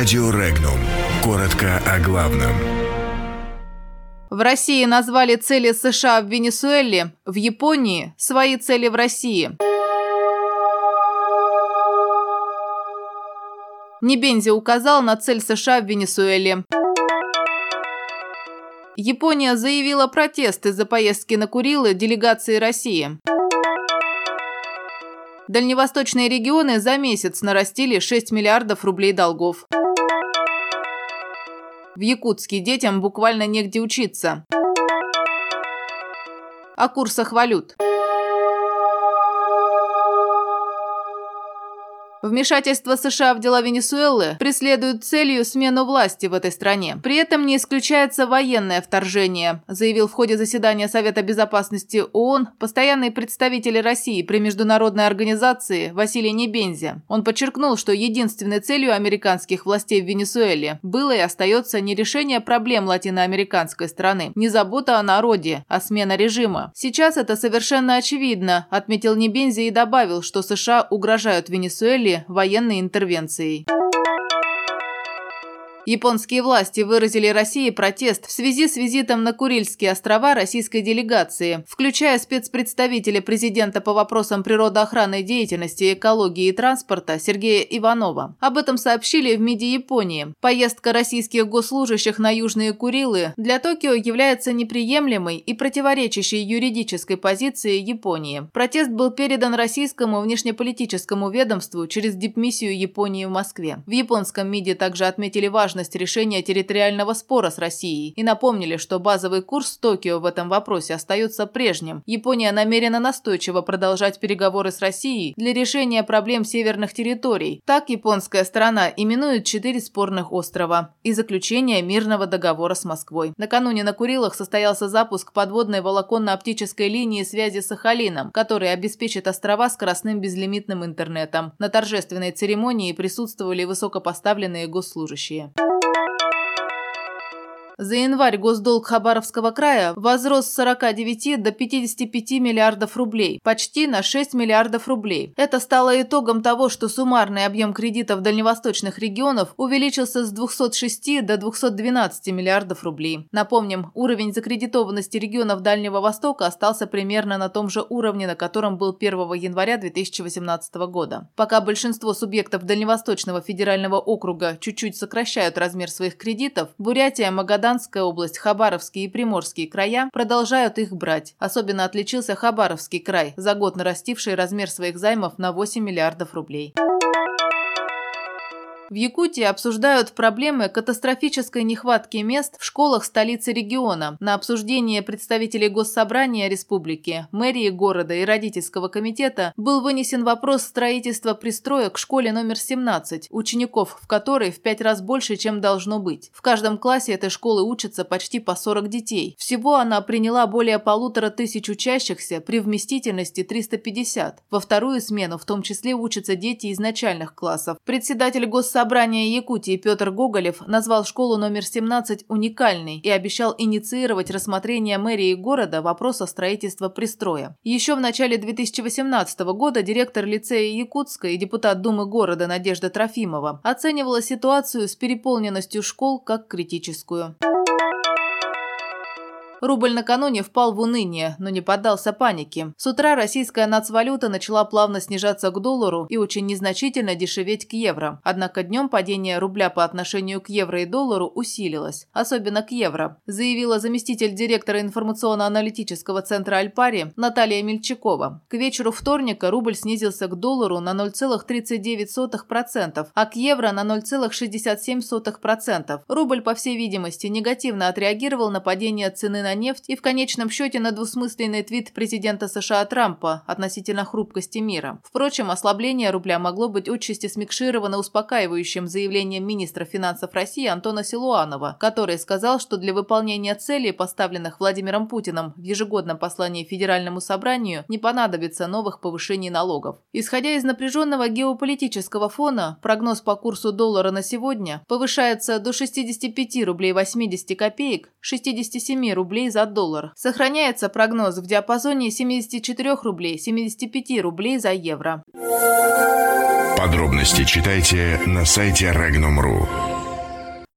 Радио Регнум. Коротко о главном. В России назвали цели США в Венесуэле, в Японии – свои цели в России. Небензи указал на цель США в Венесуэле. Япония заявила протест из-за поездки на Курилы делегации России. Дальневосточные регионы за месяц нарастили 6 миллиардов рублей долгов. В Якутске детям буквально негде учиться. О курсах валют. Вмешательство США в дела Венесуэлы преследует целью смену власти в этой стране. При этом не исключается военное вторжение, заявил в ходе заседания Совета безопасности ООН постоянный представитель России при международной организации Василий Небензи. Он подчеркнул, что единственной целью американских властей в Венесуэле было и остается не решение проблем латиноамериканской страны, не забота о народе, а смена режима. Сейчас это совершенно очевидно, отметил Небензи и добавил, что США угрожают Венесуэле военной интервенцией. Японские власти выразили России протест в связи с визитом на Курильские острова российской делегации, включая спецпредставителя президента по вопросам природоохранной деятельности, экологии и транспорта Сергея Иванова. Об этом сообщили в МИДе Японии. Поездка российских госслужащих на Южные Курилы для Токио является неприемлемой и противоречащей юридической позиции Японии. Протест был передан российскому внешнеполитическому ведомству через дипмиссию Японии в Москве. В японском МИДе также отметили важность важность решения территориального спора с Россией и напомнили, что базовый курс Токио в этом вопросе остается прежним. Япония намерена настойчиво продолжать переговоры с Россией для решения проблем северных территорий. Так японская сторона именует четыре спорных острова и заключение мирного договора с Москвой. Накануне на Курилах состоялся запуск подводной волоконно-оптической линии связи с Сахалином, который обеспечит острова скоростным безлимитным интернетом. На торжественной церемонии присутствовали высокопоставленные госслужащие. За январь госдолг Хабаровского края возрос с 49 до 55 миллиардов рублей, почти на 6 миллиардов рублей. Это стало итогом того, что суммарный объем кредитов дальневосточных регионов увеличился с 206 до 212 миллиардов рублей. Напомним, уровень закредитованности регионов Дальнего Востока остался примерно на том же уровне, на котором был 1 января 2018 года. Пока большинство субъектов Дальневосточного федерального округа чуть-чуть сокращают размер своих кредитов, Бурятия, Магадан, Магаданская область, Хабаровские и Приморские края продолжают их брать. Особенно отличился Хабаровский край, за год нарастивший размер своих займов на 8 миллиардов рублей. В Якутии обсуждают проблемы катастрофической нехватки мест в школах столицы региона. На обсуждение представителей Госсобрания республики, мэрии города и родительского комитета был вынесен вопрос строительства пристроек к школе номер 17, учеников в которой в пять раз больше, чем должно быть. В каждом классе этой школы учатся почти по 40 детей. Всего она приняла более полутора тысяч учащихся при вместительности 350. Во вторую смену в том числе учатся дети из начальных классов. Председатель Госсобрания собрания Якутии Петр Гоголев назвал школу номер 17 уникальной и обещал инициировать рассмотрение мэрии города вопроса строительства пристроя. Еще в начале 2018 года директор лицея Якутска и депутат Думы города Надежда Трофимова оценивала ситуацию с переполненностью школ как критическую. Рубль накануне впал в уныние, но не поддался панике. С утра российская нацвалюта начала плавно снижаться к доллару и очень незначительно дешеветь к евро. Однако днем падение рубля по отношению к евро и доллару усилилось, особенно к евро, заявила заместитель директора информационно-аналитического центра Альпари Наталья Мельчакова. К вечеру вторника рубль снизился к доллару на 0,39%, а к евро на 0,67%. Рубль, по всей видимости, негативно отреагировал на падение цены на на нефть и в конечном счете на двусмысленный твит президента США Трампа относительно хрупкости мира. Впрочем, ослабление рубля могло быть отчасти смикшировано успокаивающим заявлением министра финансов России Антона Силуанова, который сказал, что для выполнения целей, поставленных Владимиром Путиным в ежегодном послании Федеральному собранию, не понадобится новых повышений налогов. Исходя из напряженного геополитического фона, прогноз по курсу доллара на сегодня повышается до 65 рублей 80 копеек, 67 рублей рублей за доллар. Сохраняется прогноз в диапазоне 74 рублей 75 рублей за евро. Подробности читайте на сайте Regnum.ru.